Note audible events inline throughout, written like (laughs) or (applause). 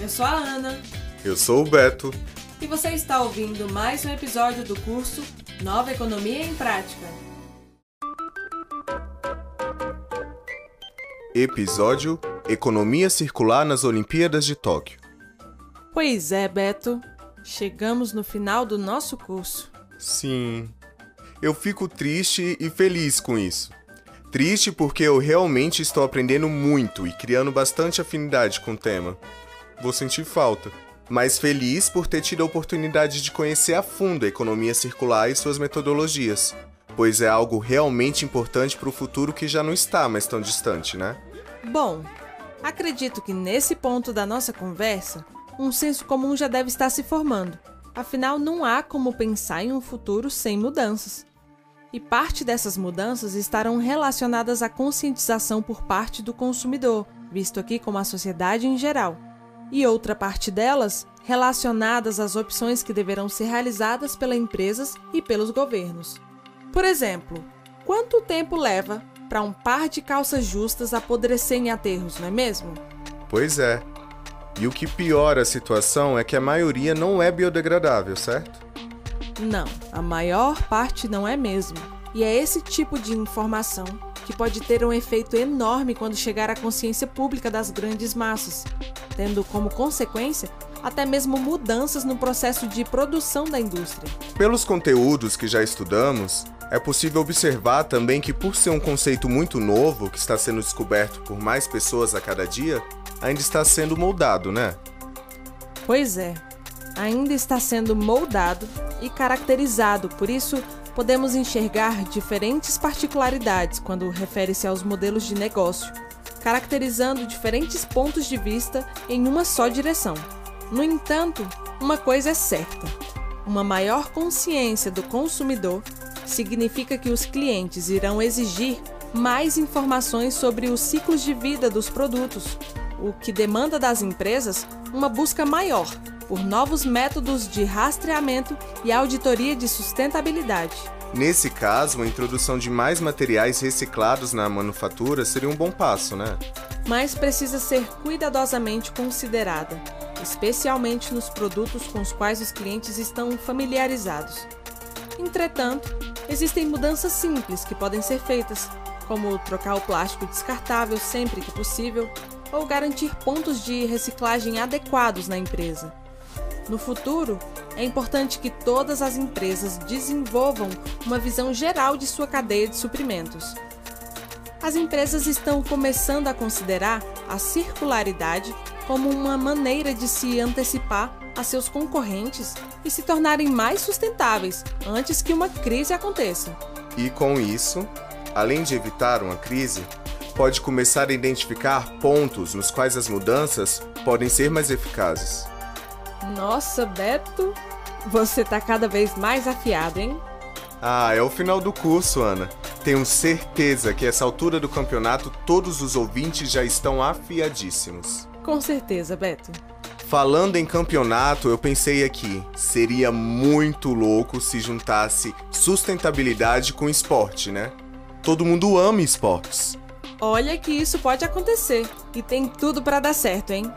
Eu sou a Ana. Eu sou o Beto. E você está ouvindo mais um episódio do curso Nova Economia em Prática. Episódio Economia Circular nas Olimpíadas de Tóquio. Pois é, Beto. Chegamos no final do nosso curso. Sim. Eu fico triste e feliz com isso. Triste porque eu realmente estou aprendendo muito e criando bastante afinidade com o tema. Vou sentir falta. Mas feliz por ter tido a oportunidade de conhecer a fundo a economia circular e suas metodologias, pois é algo realmente importante para o futuro que já não está mais tão distante, né? Bom, acredito que nesse ponto da nossa conversa, um senso comum já deve estar se formando. Afinal, não há como pensar em um futuro sem mudanças. E parte dessas mudanças estarão relacionadas à conscientização por parte do consumidor, visto aqui como a sociedade em geral, e outra parte delas relacionadas às opções que deverão ser realizadas pelas empresas e pelos governos. Por exemplo, quanto tempo leva para um par de calças justas apodrecer em aterros, não é mesmo? Pois é. E o que piora a situação é que a maioria não é biodegradável, certo? Não, a maior parte não é mesmo. E é esse tipo de informação que pode ter um efeito enorme quando chegar à consciência pública das grandes massas, tendo como consequência até mesmo mudanças no processo de produção da indústria. Pelos conteúdos que já estudamos, é possível observar também que, por ser um conceito muito novo que está sendo descoberto por mais pessoas a cada dia, ainda está sendo moldado, né? Pois é, ainda está sendo moldado e caracterizado, por isso podemos enxergar diferentes particularidades quando refere-se aos modelos de negócio, caracterizando diferentes pontos de vista em uma só direção. No entanto, uma coisa é certa: uma maior consciência do consumidor significa que os clientes irão exigir mais informações sobre os ciclos de vida dos produtos, o que demanda das empresas uma busca maior por novos métodos de rastreamento e auditoria de sustentabilidade. Nesse caso, a introdução de mais materiais reciclados na manufatura seria um bom passo, né? Mas precisa ser cuidadosamente considerada, especialmente nos produtos com os quais os clientes estão familiarizados. Entretanto, existem mudanças simples que podem ser feitas, como trocar o plástico descartável sempre que possível ou garantir pontos de reciclagem adequados na empresa. No futuro, é importante que todas as empresas desenvolvam uma visão geral de sua cadeia de suprimentos. As empresas estão começando a considerar a circularidade como uma maneira de se antecipar a seus concorrentes e se tornarem mais sustentáveis antes que uma crise aconteça. E com isso, além de evitar uma crise, pode começar a identificar pontos nos quais as mudanças podem ser mais eficazes. Nossa, Beto, você tá cada vez mais afiado, hein? Ah, é o final do curso, Ana. Tenho certeza que essa altura do campeonato todos os ouvintes já estão afiadíssimos. Com certeza, Beto. Falando em campeonato, eu pensei aqui, seria muito louco se juntasse sustentabilidade com esporte, né? Todo mundo ama esportes. Olha que isso pode acontecer e tem tudo para dar certo, hein?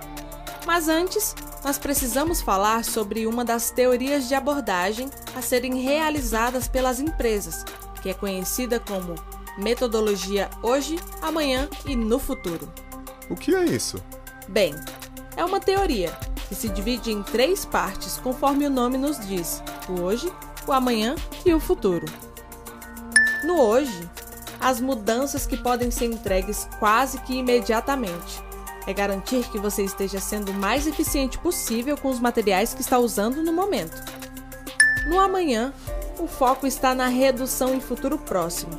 Mas antes, nós precisamos falar sobre uma das teorias de abordagem a serem realizadas pelas empresas, que é conhecida como metodologia hoje, amanhã e no futuro. O que é isso? Bem, é uma teoria que se divide em três partes, conforme o nome nos diz: o hoje, o amanhã e o futuro. No hoje, as mudanças que podem ser entregues quase que imediatamente é garantir que você esteja sendo o mais eficiente possível com os materiais que está usando no momento. No amanhã, o foco está na redução em futuro próximo.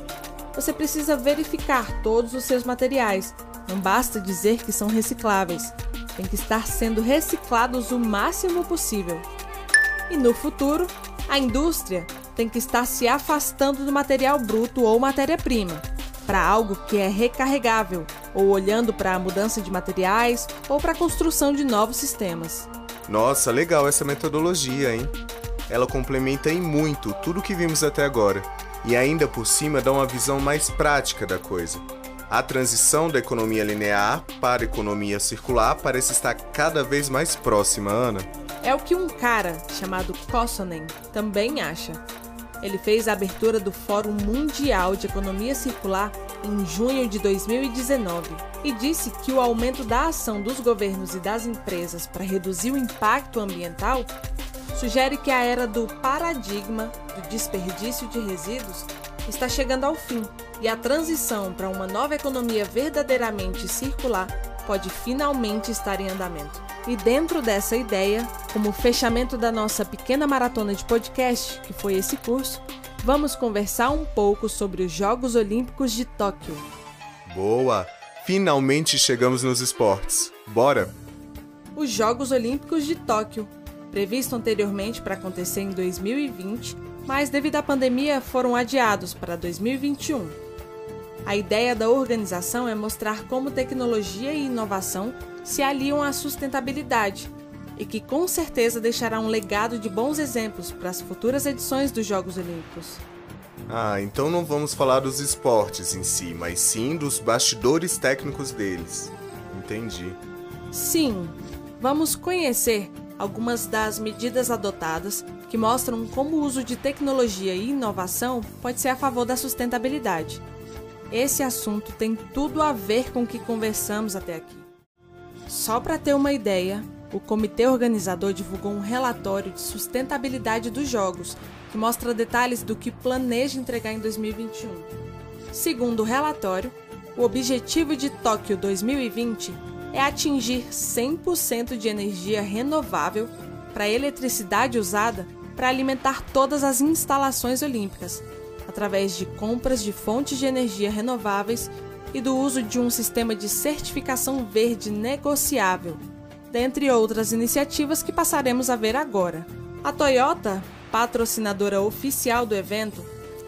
Você precisa verificar todos os seus materiais. Não basta dizer que são recicláveis. Tem que estar sendo reciclados o máximo possível. E no futuro, a indústria tem que estar se afastando do material bruto ou matéria-prima para algo que é recarregável, ou olhando para a mudança de materiais ou para a construção de novos sistemas. Nossa, legal essa metodologia, hein? Ela complementa em muito tudo que vimos até agora e ainda por cima dá uma visão mais prática da coisa. A transição da economia linear para a economia circular parece estar cada vez mais próxima, Ana. É o que um cara chamado Kossonen também acha. Ele fez a abertura do Fórum Mundial de Economia Circular em junho de 2019 e disse que o aumento da ação dos governos e das empresas para reduzir o impacto ambiental sugere que a era do paradigma do desperdício de resíduos está chegando ao fim e a transição para uma nova economia verdadeiramente circular pode finalmente estar em andamento. E dentro dessa ideia, como fechamento da nossa pequena maratona de podcast, que foi esse curso, vamos conversar um pouco sobre os Jogos Olímpicos de Tóquio. Boa! Finalmente chegamos nos esportes. Bora! Os Jogos Olímpicos de Tóquio, previsto anteriormente para acontecer em 2020, mas devido à pandemia foram adiados para 2021. A ideia da organização é mostrar como tecnologia e inovação se aliam à sustentabilidade e que com certeza deixará um legado de bons exemplos para as futuras edições dos Jogos Olímpicos. Ah, então não vamos falar dos esportes em si, mas sim dos bastidores técnicos deles. Entendi. Sim, vamos conhecer algumas das medidas adotadas que mostram como o uso de tecnologia e inovação pode ser a favor da sustentabilidade. Esse assunto tem tudo a ver com o que conversamos até aqui. Só para ter uma ideia, o comitê organizador divulgou um relatório de sustentabilidade dos jogos, que mostra detalhes do que planeja entregar em 2021. Segundo o relatório, o objetivo de Tóquio 2020 é atingir 100% de energia renovável para a eletricidade usada para alimentar todas as instalações olímpicas, através de compras de fontes de energia renováveis e do uso de um sistema de certificação verde negociável, dentre outras iniciativas que passaremos a ver agora. A Toyota, patrocinadora oficial do evento,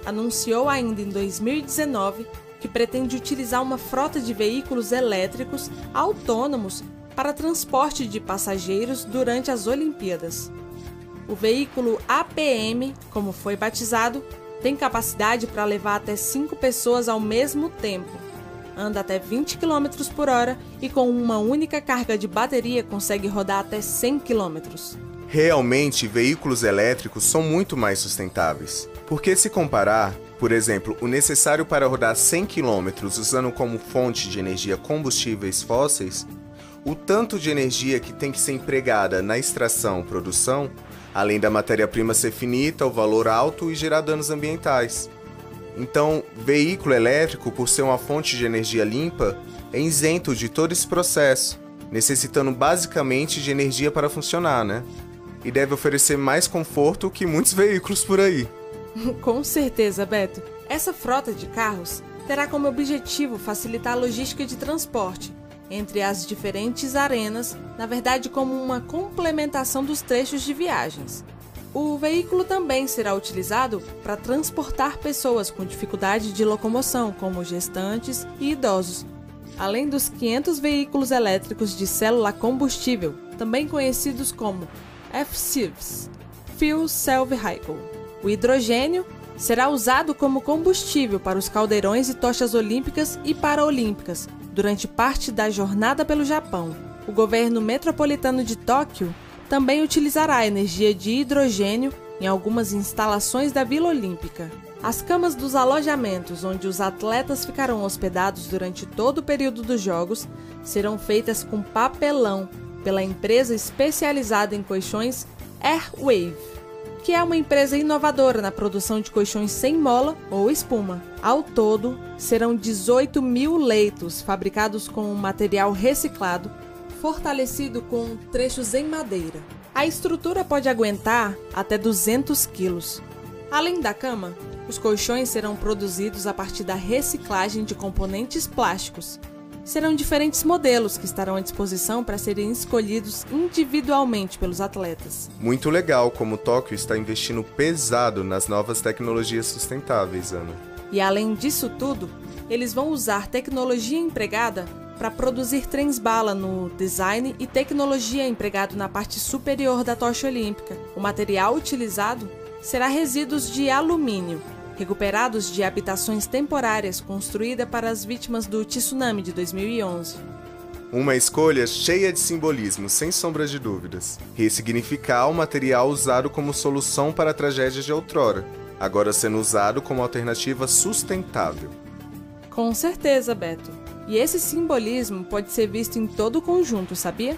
anunciou ainda em 2019 que pretende utilizar uma frota de veículos elétricos autônomos para transporte de passageiros durante as Olimpíadas. O veículo APM, como foi batizado, tem capacidade para levar até 5 pessoas ao mesmo tempo. Anda até 20 km por hora e com uma única carga de bateria consegue rodar até 100 km. Realmente, veículos elétricos são muito mais sustentáveis. Porque se comparar, por exemplo, o necessário para rodar 100 km usando como fonte de energia combustíveis fósseis, o tanto de energia que tem que ser empregada na extração, produção, além da matéria-prima ser finita, o valor alto e gerar danos ambientais. Então, veículo elétrico, por ser uma fonte de energia limpa, é isento de todo esse processo, necessitando basicamente de energia para funcionar, né? E deve oferecer mais conforto que muitos veículos por aí. (laughs) Com certeza, Beto. Essa frota de carros terá como objetivo facilitar a logística de transporte, entre as diferentes arenas, na verdade, como uma complementação dos trechos de viagens. O veículo também será utilizado para transportar pessoas com dificuldade de locomoção, como gestantes e idosos, além dos 500 veículos elétricos de célula combustível, também conhecidos como FCVs Fuel Cell Vehicle. O hidrogênio será usado como combustível para os caldeirões e tochas olímpicas e paraolímpicas, durante parte da jornada pelo Japão. O governo metropolitano de Tóquio também utilizará energia de hidrogênio em algumas instalações da Vila Olímpica. As camas dos alojamentos onde os atletas ficarão hospedados durante todo o período dos Jogos serão feitas com papelão pela empresa especializada em colchões Airwave que é uma empresa inovadora na produção de colchões sem mola ou espuma. Ao todo, serão 18 mil leitos fabricados com material reciclado, fortalecido com trechos em madeira. A estrutura pode aguentar até 200 quilos. Além da cama, os colchões serão produzidos a partir da reciclagem de componentes plásticos, serão diferentes modelos que estarão à disposição para serem escolhidos individualmente pelos atletas. Muito legal como Tóquio está investindo pesado nas novas tecnologias sustentáveis, Ana. E além disso tudo, eles vão usar tecnologia empregada para produzir trens-bala no design e tecnologia empregado na parte superior da tocha olímpica. O material utilizado será resíduos de alumínio, recuperados de habitações temporárias construídas para as vítimas do tsunami de 2011. Uma escolha cheia de simbolismo, sem sombra de dúvidas. Ressignificar o material usado como solução para tragédias de outrora, agora sendo usado como alternativa sustentável. Com certeza, Beto. E esse simbolismo pode ser visto em todo o conjunto, sabia?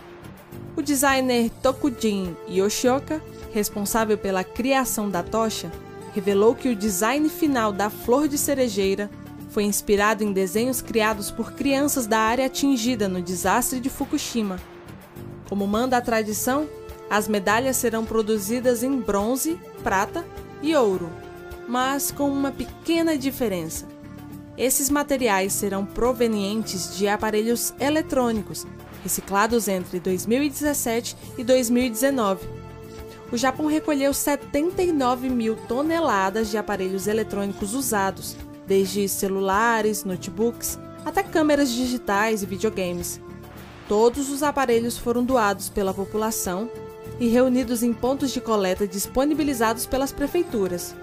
O designer Tokujin Yoshioka, responsável pela criação da tocha, revelou que o design final da flor de cerejeira foi inspirado em desenhos criados por crianças da área atingida no desastre de Fukushima. Como manda a tradição, as medalhas serão produzidas em bronze, prata e ouro, mas com uma pequena diferença. Esses materiais serão provenientes de aparelhos eletrônicos, reciclados entre 2017 e 2019. O Japão recolheu 79 mil toneladas de aparelhos eletrônicos usados, desde celulares, notebooks, até câmeras digitais e videogames. Todos os aparelhos foram doados pela população e reunidos em pontos de coleta disponibilizados pelas prefeituras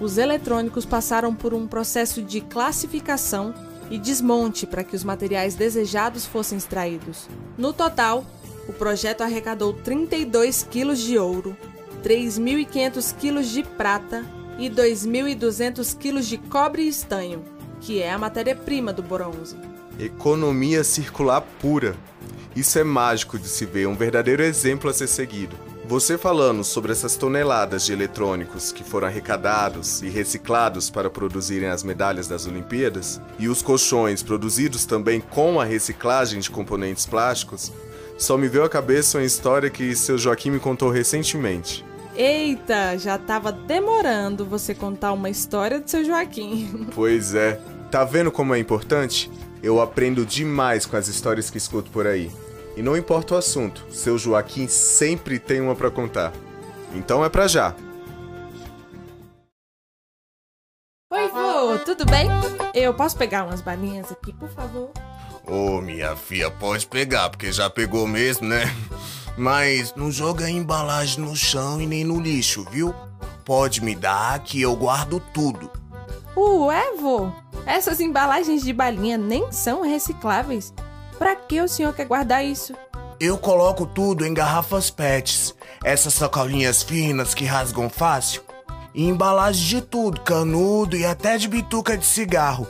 os eletrônicos passaram por um processo de classificação e desmonte para que os materiais desejados fossem extraídos. No total, o projeto arrecadou 32 quilos de ouro, 3.500 quilos de prata e 2.200 quilos de cobre e estanho, que é a matéria-prima do bronze. Economia circular pura. Isso é mágico de se ver, um verdadeiro exemplo a ser seguido. Você falando sobre essas toneladas de eletrônicos que foram arrecadados e reciclados para produzirem as medalhas das Olimpíadas, e os colchões produzidos também com a reciclagem de componentes plásticos, só me veio à cabeça uma história que seu Joaquim me contou recentemente. Eita, já tava demorando você contar uma história do seu Joaquim. (laughs) Pois é. Tá vendo como é importante? Eu aprendo demais com as histórias que escuto por aí. E não importa o assunto, seu Joaquim sempre tem uma para contar. Então é pra já. Oi, vô, tudo bem? Eu posso pegar umas balinhas aqui, por favor? Ô, oh, minha filha, pode pegar, porque já pegou mesmo, né? Mas não joga a embalagem no chão e nem no lixo, viu? Pode me dar que eu guardo tudo. Ué, vô? Essas embalagens de balinha nem são recicláveis. Para que o senhor quer guardar isso? Eu coloco tudo em garrafas PETs, essas sacolinhas finas que rasgam fácil, e embalagem de tudo, canudo e até de bituca de cigarro.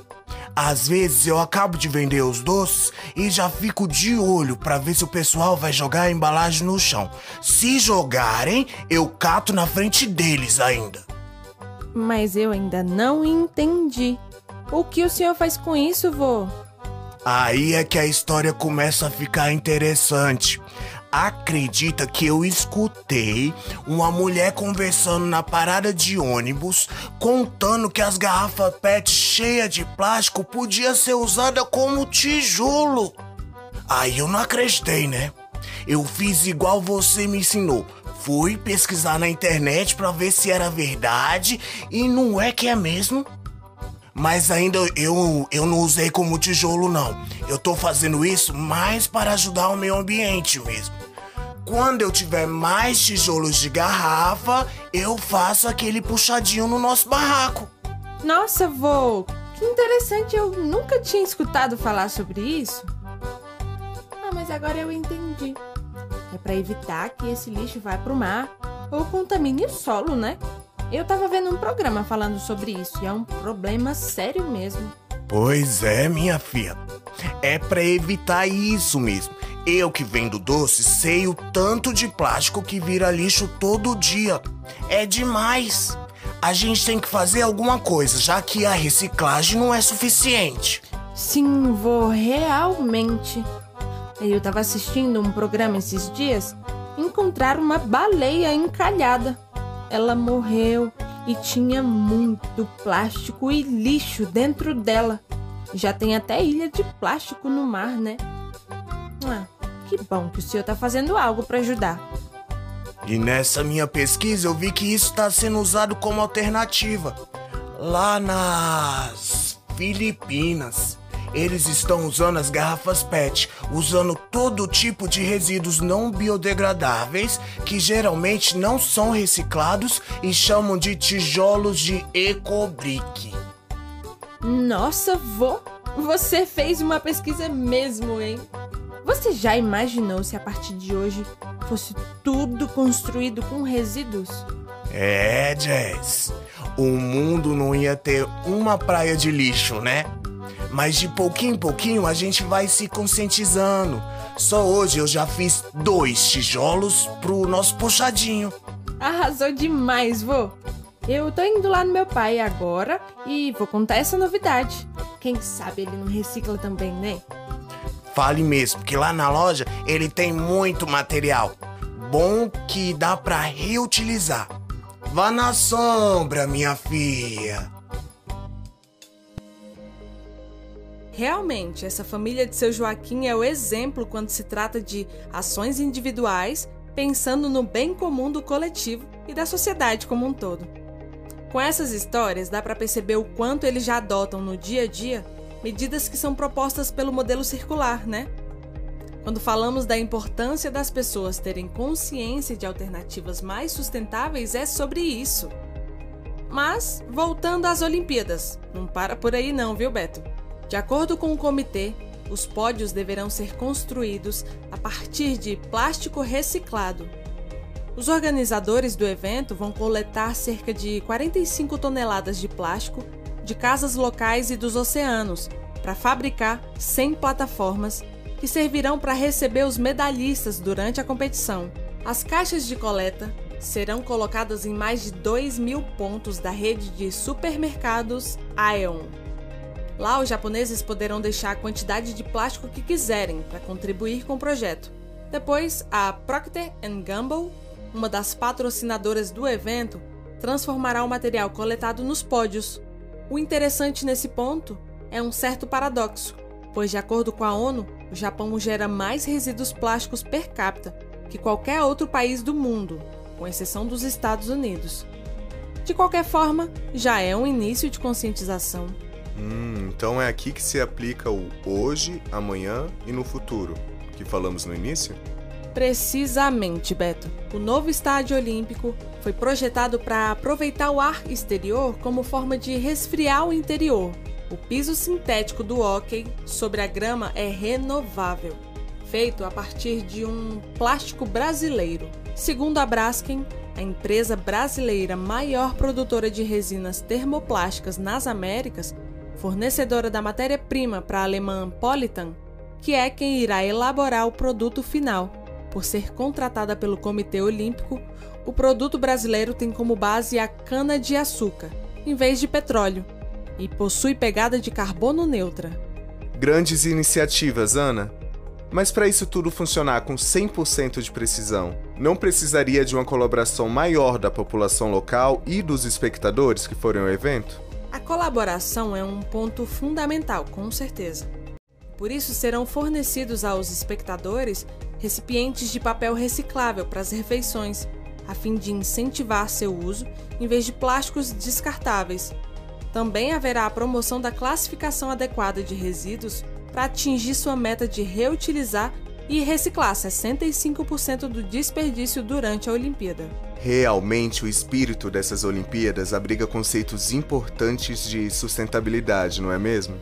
Às vezes eu acabo de vender os doces e já fico de olho para ver se o pessoal vai jogar a embalagem no chão. Se jogarem, eu cato na frente deles ainda. Mas eu ainda não entendi. O que o senhor faz com isso, vô? Aí é que a história começa a ficar interessante. Acredita que eu escutei uma mulher conversando na parada de ônibus, contando que as garrafas PET cheias de plástico podia ser usada como tijolo. Aí eu não acreditei, né? Eu fiz igual você me ensinou. Fui pesquisar na internet para ver se era verdade e não é que é mesmo. Mas ainda eu, eu não usei como tijolo, não. Eu tô fazendo isso mais para ajudar o meio ambiente mesmo. Quando eu tiver mais tijolos de garrafa, eu faço aquele puxadinho no nosso barraco. Nossa, vô, que interessante. Eu nunca tinha escutado falar sobre isso. Ah, mas agora eu entendi. É para evitar que esse lixo vá pro mar ou contamine o solo, né? Eu tava vendo um programa falando sobre isso e é um problema sério mesmo. Pois é, minha filha. É para evitar isso mesmo. Eu que vendo doce sei o tanto de plástico que vira lixo todo dia. É demais. A gente tem que fazer alguma coisa, já que a reciclagem não é suficiente. Sim, vou realmente. Eu tava assistindo um programa esses dias, encontrar uma baleia encalhada ela morreu e tinha muito plástico e lixo dentro dela. Já tem até ilha de plástico no mar, né? Ah, que bom que o senhor tá fazendo algo para ajudar. E nessa minha pesquisa eu vi que isso está sendo usado como alternativa. Lá nas Filipinas, eles estão usando as garrafas PET, usando todo tipo de resíduos não biodegradáveis que geralmente não são reciclados e chamam de tijolos de ecobrick. Nossa, vô, você fez uma pesquisa mesmo, hein? Você já imaginou se a partir de hoje fosse tudo construído com resíduos? É, Jess. O mundo não ia ter uma praia de lixo, né? Mas de pouquinho em pouquinho a gente vai se conscientizando. Só hoje eu já fiz dois tijolos pro nosso puxadinho. Arrasou demais, vô. Eu tô indo lá no meu pai agora e vou contar essa novidade. Quem sabe ele não recicla também, né? Fale mesmo, que lá na loja ele tem muito material. Bom que dá pra reutilizar. Vá na sombra, minha filha. Realmente, essa família de seu Joaquim é o exemplo quando se trata de ações individuais, pensando no bem comum do coletivo e da sociedade como um todo. Com essas histórias, dá para perceber o quanto eles já adotam no dia a dia medidas que são propostas pelo modelo circular, né? Quando falamos da importância das pessoas terem consciência de alternativas mais sustentáveis, é sobre isso. Mas, voltando às Olimpíadas, não para por aí não, viu, Beto? De acordo com o comitê, os pódios deverão ser construídos a partir de plástico reciclado. Os organizadores do evento vão coletar cerca de 45 toneladas de plástico de casas locais e dos oceanos para fabricar 100 plataformas que servirão para receber os medalhistas durante a competição. As caixas de coleta serão colocadas em mais de 2 mil pontos da rede de supermercados Aeon. Lá, os japoneses poderão deixar a quantidade de plástico que quiserem para contribuir com o projeto. Depois, a Procter Gamble, uma das patrocinadoras do evento, transformará o material coletado nos pódios. O interessante nesse ponto é um certo paradoxo, pois, de acordo com a ONU, o Japão gera mais resíduos plásticos per capita que qualquer outro país do mundo, com exceção dos Estados Unidos. De qualquer forma, já é um início de conscientização. Hum, então é aqui que se aplica o hoje, amanhã e no futuro, que falamos no início? Precisamente, Beto. O novo estádio olímpico foi projetado para aproveitar o ar exterior como forma de resfriar o interior. O piso sintético do hóquei sobre a grama é renovável, feito a partir de um plástico brasileiro. Segundo a Braskem, a empresa brasileira maior produtora de resinas termoplásticas nas Américas, fornecedora da matéria-prima para a alemã Politan, que é quem irá elaborar o produto final. Por ser contratada pelo Comitê Olímpico, o produto brasileiro tem como base a cana-de-açúcar, em vez de petróleo, e possui pegada de carbono neutra. Grandes iniciativas, Ana. Mas para isso tudo funcionar com 100% de precisão, não precisaria de uma colaboração maior da população local e dos espectadores que forem ao evento? A colaboração é um ponto fundamental, com certeza. Por isso, serão fornecidos aos espectadores recipientes de papel reciclável para as refeições, a fim de incentivar seu uso em vez de plásticos descartáveis. Também haverá a promoção da classificação adequada de resíduos para atingir sua meta de reutilizar e reciclar 65% do desperdício durante a Olimpíada. Realmente, o espírito dessas Olimpíadas abriga conceitos importantes de sustentabilidade, não é mesmo?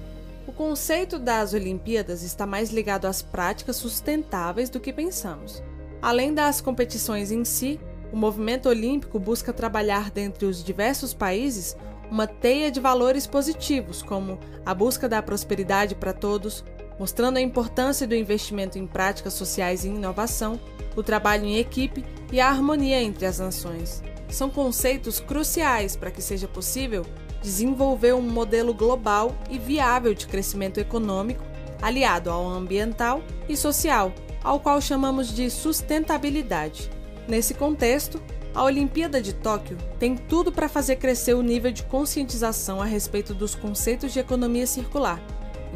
O conceito das Olimpíadas está mais ligado às práticas sustentáveis do que pensamos. Além das competições em si, o movimento olímpico busca trabalhar dentre os diversos países uma teia de valores positivos, como a busca da prosperidade para todos, mostrando a importância do investimento em práticas sociais e inovação, o trabalho em equipe e a harmonia entre as nações. São conceitos cruciais para que seja possível desenvolver um modelo global e viável de crescimento econômico aliado ao ambiental e social, ao qual chamamos de sustentabilidade. Nesse contexto, a Olimpíada de Tóquio tem tudo para fazer crescer o nível de conscientização a respeito dos conceitos de economia circular,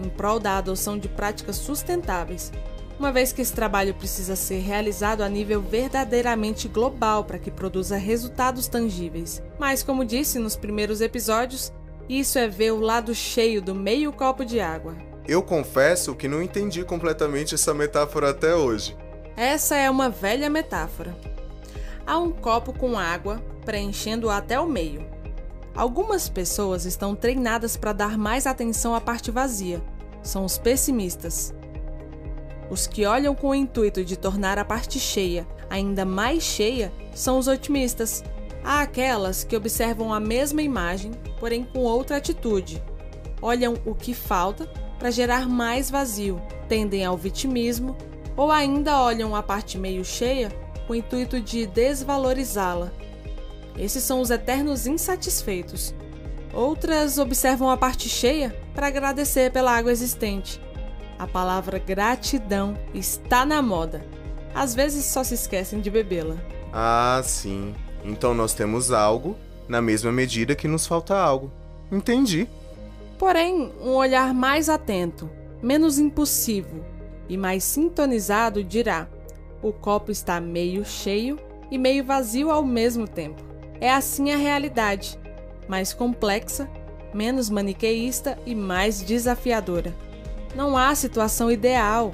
em prol da adoção de práticas sustentáveis, uma vez que esse trabalho precisa ser realizado a nível verdadeiramente global para que produza resultados tangíveis. Mas, como disse nos primeiros episódios, isso é ver o lado cheio do meio copo de água. Eu confesso que não entendi completamente essa metáfora até hoje. Essa é uma velha metáfora. Há um copo com água preenchendo até o meio. Algumas pessoas estão treinadas para dar mais atenção à parte vazia. São os pessimistas. Os que olham com o intuito de tornar a parte cheia ainda mais cheia são os otimistas. Há aquelas que observam a mesma imagem, porém com outra atitude. Olham o que falta para gerar mais vazio, tendem ao vitimismo ou ainda olham a parte meio cheia com o intuito de desvalorizá-la. Esses são os eternos insatisfeitos. Outras observam a parte cheia para agradecer pela água existente. A palavra gratidão está na moda. Às vezes só se esquecem de bebê-la. Ah, sim. Então nós temos algo na mesma medida que nos falta algo. Entendi. Porém, um olhar mais atento, menos impulsivo e mais sintonizado dirá: o copo está meio cheio e meio vazio ao mesmo tempo. É assim a realidade, mais complexa, menos maniqueísta e mais desafiadora. Não há situação ideal.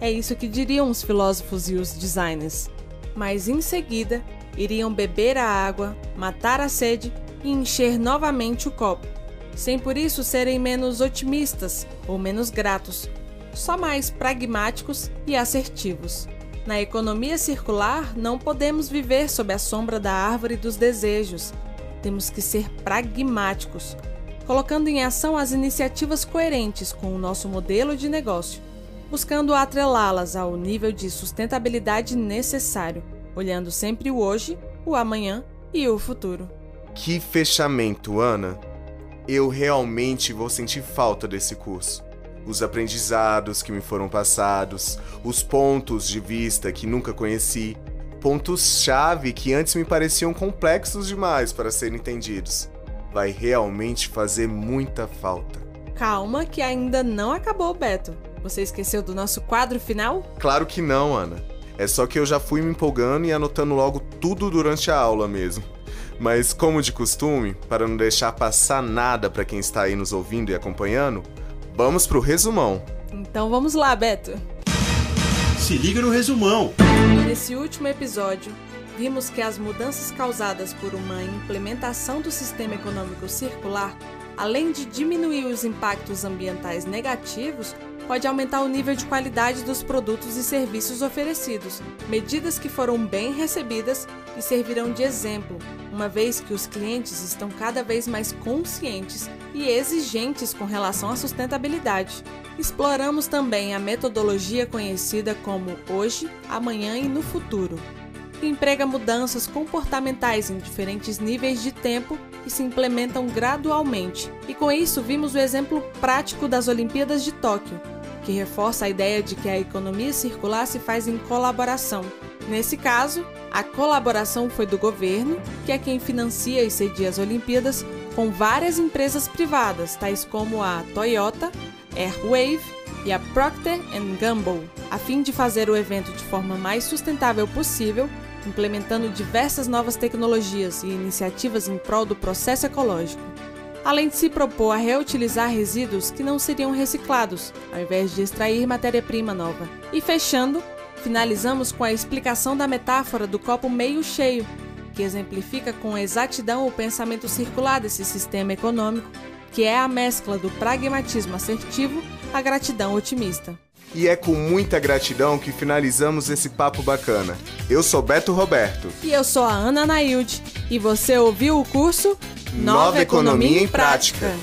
É isso que diriam os filósofos e os designers. Mas em seguida, iriam beber a água, matar a sede e encher novamente o copo, sem por isso serem menos otimistas ou menos gratos, só mais pragmáticos e assertivos. Na economia circular, não podemos viver sob a sombra da árvore dos desejos. Temos que ser pragmáticos, colocando em ação as iniciativas coerentes com o nosso modelo de negócio, buscando atrelá-las ao nível de sustentabilidade necessário, olhando sempre o hoje, o amanhã e o futuro. Que fechamento, Ana! Eu realmente vou sentir falta desse curso os aprendizados que me foram passados, os pontos de vista que nunca conheci, pontos-chave que antes me pareciam complexos demais para serem entendidos. Vai realmente fazer muita falta. Calma, que ainda não acabou, Beto. Você esqueceu do nosso quadro final? Claro que não, Ana. É só que eu já fui me empolgando e anotando logo tudo durante a aula mesmo. Mas, como de costume, para não deixar passar nada para quem está aí nos ouvindo e acompanhando, Vamos pro resumão. Então vamos lá, Beto. Se liga no resumão. Nesse último episódio, vimos que as mudanças causadas por uma implementação do sistema econômico circular, além de diminuir os impactos ambientais negativos, pode aumentar o nível de qualidade dos produtos e serviços oferecidos, medidas que foram bem recebidas e servirão de exemplo, uma vez que os clientes estão cada vez mais conscientes e exigentes com relação à sustentabilidade. Exploramos também a metodologia conhecida como hoje, amanhã e no futuro, que emprega mudanças comportamentais em diferentes níveis de tempo que se implementam gradualmente. E com isso vimos o exemplo prático das Olimpíadas de Tóquio, que reforça a ideia de que a economia circular se faz em colaboração. Nesse caso, a colaboração foi do governo, que é quem financia e cedia as Olimpíadas, com várias empresas privadas, tais como a Toyota, Airwave e a Procter Gamble, a fim de fazer o evento de forma mais sustentável possível, implementando diversas novas tecnologias e iniciativas em prol do processo ecológico além de se propor a reutilizar resíduos que não seriam reciclados, ao invés de extrair matéria-prima nova. E fechando, finalizamos com a explicação da metáfora do copo meio cheio, que exemplifica com exatidão o pensamento circular desse sistema econômico, que é a mescla do pragmatismo assertivo à gratidão otimista. E é com muita gratidão que finalizamos esse papo bacana. Eu sou Beto Roberto. E eu sou a Ana Nailde. E você ouviu o curso Nova, Economia, em Prática.